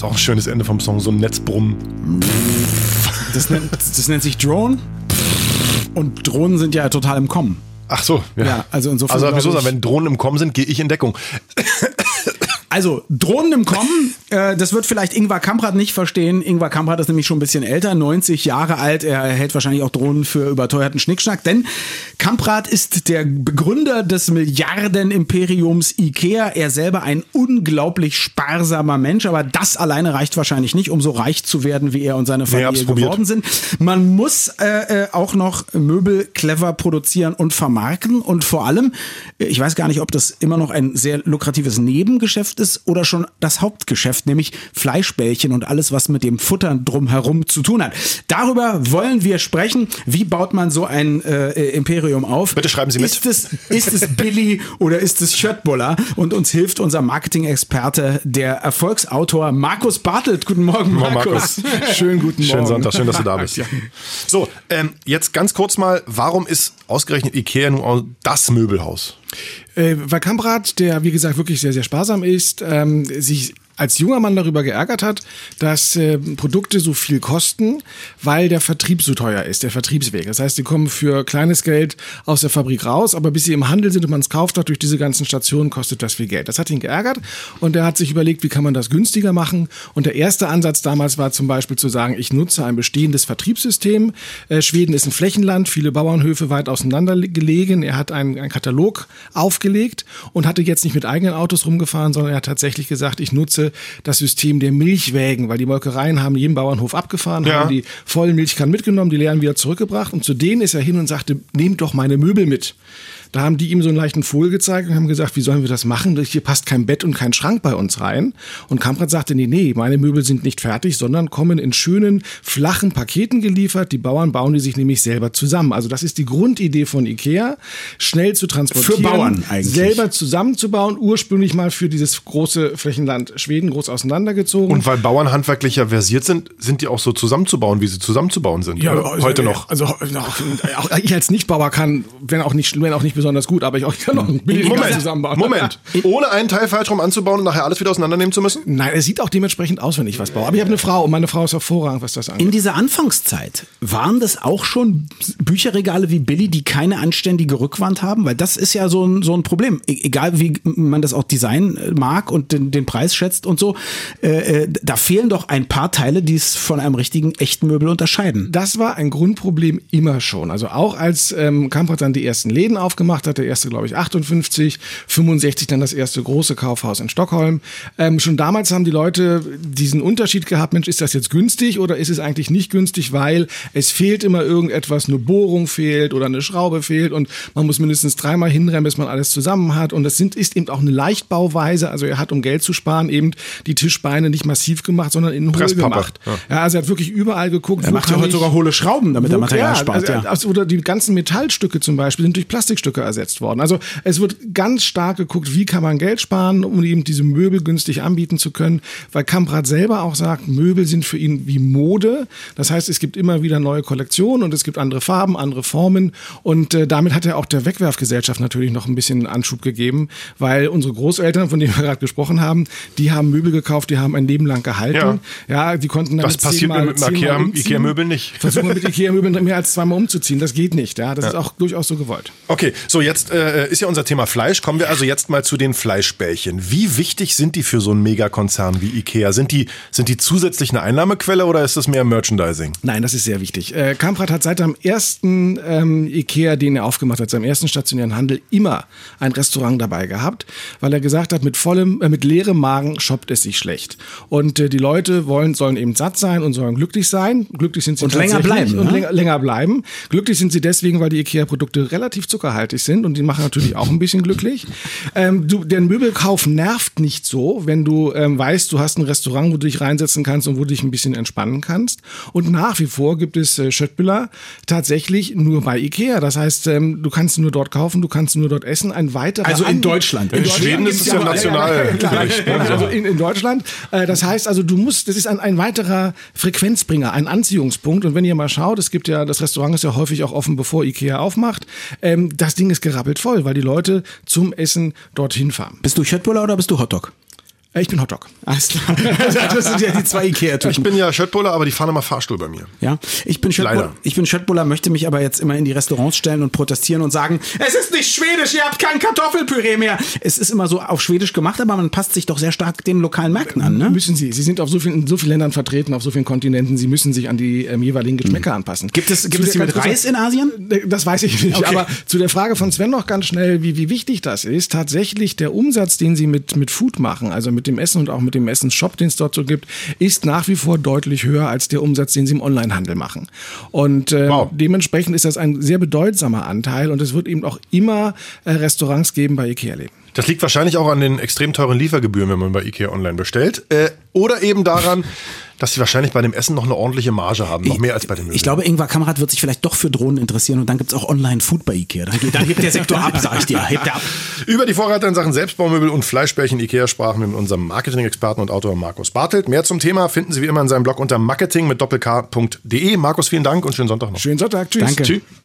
Ist auch ein schönes Ende vom Song, so ein Netzbrummen. Das nennt, das nennt sich Drone. Und Drohnen sind ja total im Kommen. Ach so, ja. Ja, also insofern Also wieso sagen, wenn Drohnen im Kommen sind, gehe ich in Deckung. Also, Drohnen im Kommen, äh, das wird vielleicht Ingvar Kamprad nicht verstehen. Ingvar Kamprad ist nämlich schon ein bisschen älter, 90 Jahre alt. Er hält wahrscheinlich auch Drohnen für überteuerten Schnickschnack, denn Kamprad ist der Begründer des Milliardenimperiums Ikea. Er selber ein unglaublich sparsamer Mensch, aber das alleine reicht wahrscheinlich nicht, um so reich zu werden, wie er und seine Familie geworden sind. Man muss äh, äh, auch noch Möbel clever produzieren und vermarkten und vor allem, äh, ich weiß gar nicht, ob das immer noch ein sehr lukratives Nebengeschäft ist oder schon das Hauptgeschäft, nämlich Fleischbällchen und alles, was mit dem Futtern drumherum zu tun hat. Darüber wollen wir sprechen. Wie baut man so ein äh, äh, Imperium auf? Bitte schreiben Sie mit. Ist es, ist es Billy oder ist es Schöttbuller? Und uns hilft unser Marketing-Experte, der Erfolgsautor Markus Bartelt. Guten Morgen, Markus. Markus. Schönen guten Morgen. Schönen Sonntag, schön, dass du da bist. So, ähm, jetzt ganz kurz mal, warum ist ausgerechnet Ikea nun auch das Möbelhaus? Äh, weil Kamprad, der wie gesagt wirklich sehr, sehr sparsam ist, ähm, sich als junger Mann darüber geärgert hat, dass äh, Produkte so viel kosten, weil der Vertrieb so teuer ist, der Vertriebsweg. Das heißt, die kommen für kleines Geld aus der Fabrik raus, aber bis sie im Handel sind und man es kauft hat, durch diese ganzen Stationen kostet das viel Geld. Das hat ihn geärgert und er hat sich überlegt, wie kann man das günstiger machen. Und der erste Ansatz damals war zum Beispiel zu sagen, ich nutze ein bestehendes Vertriebssystem. Äh, Schweden ist ein Flächenland, viele Bauernhöfe weit auseinander gelegen. Er hat einen, einen Katalog aufgelegt und hatte jetzt nicht mit eigenen Autos rumgefahren, sondern er hat tatsächlich gesagt, ich nutze das System der Milchwägen, weil die Molkereien haben jeden Bauernhof abgefahren, Ja. haben die vollen Milchkannen mitgenommen, die leeren wieder zurückgebracht und zu denen ist er hin und sagte, nehmt doch meine Möbel mit. Da haben die ihm so einen leichten Vogel gezeigt und haben gesagt, wie sollen wir das machen? Hier passt kein Bett und kein Schrank bei uns rein. Und Kamprad sagte, nee, nee, meine Möbel sind nicht fertig, sondern kommen in schönen, flachen Paketen geliefert. Die Bauern bauen die sich nämlich selber zusammen. Also das ist die Grundidee von Ikea, schnell zu transportieren. Für Bauern eigentlich. Selber zusammenzubauen, ursprünglich mal für dieses große Flächenland Schweden groß auseinandergezogen. Und weil Bauern handwerklicher versiert sind, sind die auch so zusammenzubauen, wie sie zusammenzubauen sind. Ja, also, heute noch. Also auch ich als Nichtbauer kann, wenn auch nicht, wenn auch nicht besonders gut, aber ich auch ich kann auch ein billiges Moment, zusammenbauen. Moment. Ohne einen Teil falsch rum anzubauen und nachher alles wieder auseinandernehmen zu müssen? Nein, es sieht auch dementsprechend aus, wenn ich was baue. Aber ich habe eine Frau und meine Frau ist hervorragend, was das angeht. In dieser Anfangszeit waren das auch schon Bücherregale wie Billy, die keine anständige Rückwand haben? Weil das ist ja so ein, so ein Problem. E egal wie man das auch Design mag und den, den Preis schätzt und so, äh, äh, da fehlen doch ein paar Teile, die es von einem richtigen echten Möbel unterscheiden. Das war ein Grundproblem immer schon. Also auch als ähm, Kamprad dann die ersten Läden aufgemacht hat, der erste, glaube ich, 58, 65 dann das erste große Kaufhaus in Stockholm. Ähm, schon damals haben die Leute diesen Unterschied gehabt, Mensch, ist das jetzt günstig oder ist es eigentlich nicht günstig, weil es fehlt immer irgendetwas, eine Bohrung fehlt oder eine Schraube fehlt und man muss mindestens dreimal hinrennen, bis man alles zusammen hat. Und das sind, ist eben auch eine Leichtbauweise. Also er hat, um Geld zu sparen, eben die Tischbeine nicht massiv gemacht, sondern in hohl gemacht. Ja. also er hat wirklich überall geguckt. Er macht ja heute sogar hohle Schrauben, damit er Material ja, spart. Also, ja. also, oder die ganzen Metallstücke zum Beispiel sind durch Plastikstücke ersetzt worden. Also es wird ganz stark geguckt, wie kann man Geld sparen, um eben diese Möbel günstig anbieten zu können. Weil Kamprad selber auch sagt, Möbel sind für ihn wie Mode. Das heißt, es gibt immer wieder neue Kollektionen und es gibt andere Farben, andere Formen. Und äh, damit hat er auch der Wegwerfgesellschaft natürlich noch ein bisschen Anschub gegeben, weil unsere Großeltern, von denen wir gerade gesprochen haben, die haben Möbel gekauft, die haben ein Leben lang gehalten. Ja, die konnten dann Das passiert mir mit Ikea- Ikea-Möbeln nicht. Versuchen wir mit Ikea-Möbeln mehr als zweimal umzuziehen. Das geht nicht. Ja, das ist auch durchaus so gewollt. Okay, so jetzt äh, ist ja unser Thema Fleisch. Kommen wir also jetzt mal zu den Fleischbällchen. Wie wichtig sind die für so einen Megakonzern wie Ikea? Sind die, sind die zusätzlich eine Einnahmequelle oder ist das mehr Merchandising? Nein, das ist sehr wichtig. Äh, Kamprad hat seit seinem ersten ähm, Ikea, den er aufgemacht hat, seinem ersten stationären Handel, immer ein Restaurant dabei gehabt, weil er gesagt hat, mit vollem, äh, mit leerem Magen shoppt es sich schlecht. Und äh, die Leute wollen, sollen eben satt sein und sollen glücklich sein. Glücklich sind sie Und länger bleiben, Und ne? länger, länger bleiben. Glücklich sind sie deswegen, weil die Ikea-Produkte relativ zuckerhaltig sind und die machen natürlich auch ein bisschen glücklich. Ähm, du, der Möbelkauf nervt nicht so, wenn du ähm, weißt, du hast ein Restaurant, wo du dich reinsetzen kannst und wo du dich ein bisschen entspannen kannst. Und nach wie vor gibt es äh, Schöttbüller tatsächlich nur bei Ikea. Das heißt, ähm, du kannst nur dort kaufen, du kannst nur dort essen. Ein weiterer Also in An- Deutschland. In Schweden ist es ja national. klar. Also in, in Deutschland. Äh, das heißt also, du musst, das ist ein, ein weiterer Frequenzbringer, ein Anziehungspunkt. Und wenn ihr mal schaut, es gibt ja, das Restaurant ist ja häufig auch offen, bevor Ikea aufmacht. Ähm, das Ding ist gerappelt voll, weil die Leute zum Essen dorthin fahren. Bist du Schöttbuller oder bist du Hotdog? Äh, Ich bin Hotdog. Alles klar. Das sind ja die zwei Ich Ikea-Typen. bin ja Schöttbuller, aber die fahren immer Fahrstuhl bei mir. Ja, ich bin Schöttbuller, Leider. ich bin Schöttbuller, möchte mich aber jetzt immer in die Restaurants stellen und protestieren und sagen, es ist nicht schwedisch, ihr habt kein Kartoffelpüree mehr. Es ist immer so auf Schwedisch gemacht, aber man passt sich doch sehr stark den lokalen Märkten an, ne? Müssen Sie. Sie sind auf so vielen, in so vielen Ländern vertreten, auf so vielen Kontinenten. Sie müssen sich an die ähm, jeweiligen Geschmäcker anpassen. Gibt es, gibt es die der- mit Reis in Asien? Das weiß ich nicht. Okay. Aber zu der Frage von Sven noch ganz schnell, wie, wie wichtig das ist. Tatsächlich der Umsatz, den sie mit, mit Food machen, also mit dem Essen und auch mit dem Essensshop, den es dort so gibt, ist nach wie vor deutlich höher als der Umsatz, den sie im Onlinehandel machen. Und ähm, Wow. dementsprechend ist das ein sehr bedeutsamer Anteil und es wird eben auch immer äh, Restaurants geben bei Ikea Leben. Das liegt wahrscheinlich auch an den extrem teuren Liefergebühren, wenn man bei Ikea online bestellt. Äh, oder eben daran, dass sie wahrscheinlich bei dem Essen noch eine ordentliche Marge haben. Noch mehr als bei den Möbeln. Ich glaube, Ingvar Kamprad wird sich vielleicht doch für Drohnen interessieren und dann gibt's auch Online-Food bei Ikea. Dann, geht- dann hebt der Sektor ab, sag ich dir. Hebt er ab. Über die Vorreiter in Sachen Selbstbaumöbel und Fleischbärchen Ikea sprachen wir mit unserem Marketing-Experten und Autor Markus Bartelt. Mehr zum Thema finden Sie wie immer in seinem Blog unter marketing mit doppelk.de. Markus, vielen Dank und schönen Sonntag noch. Schönen Sonntag. Tschüss. Danke. Tschüss.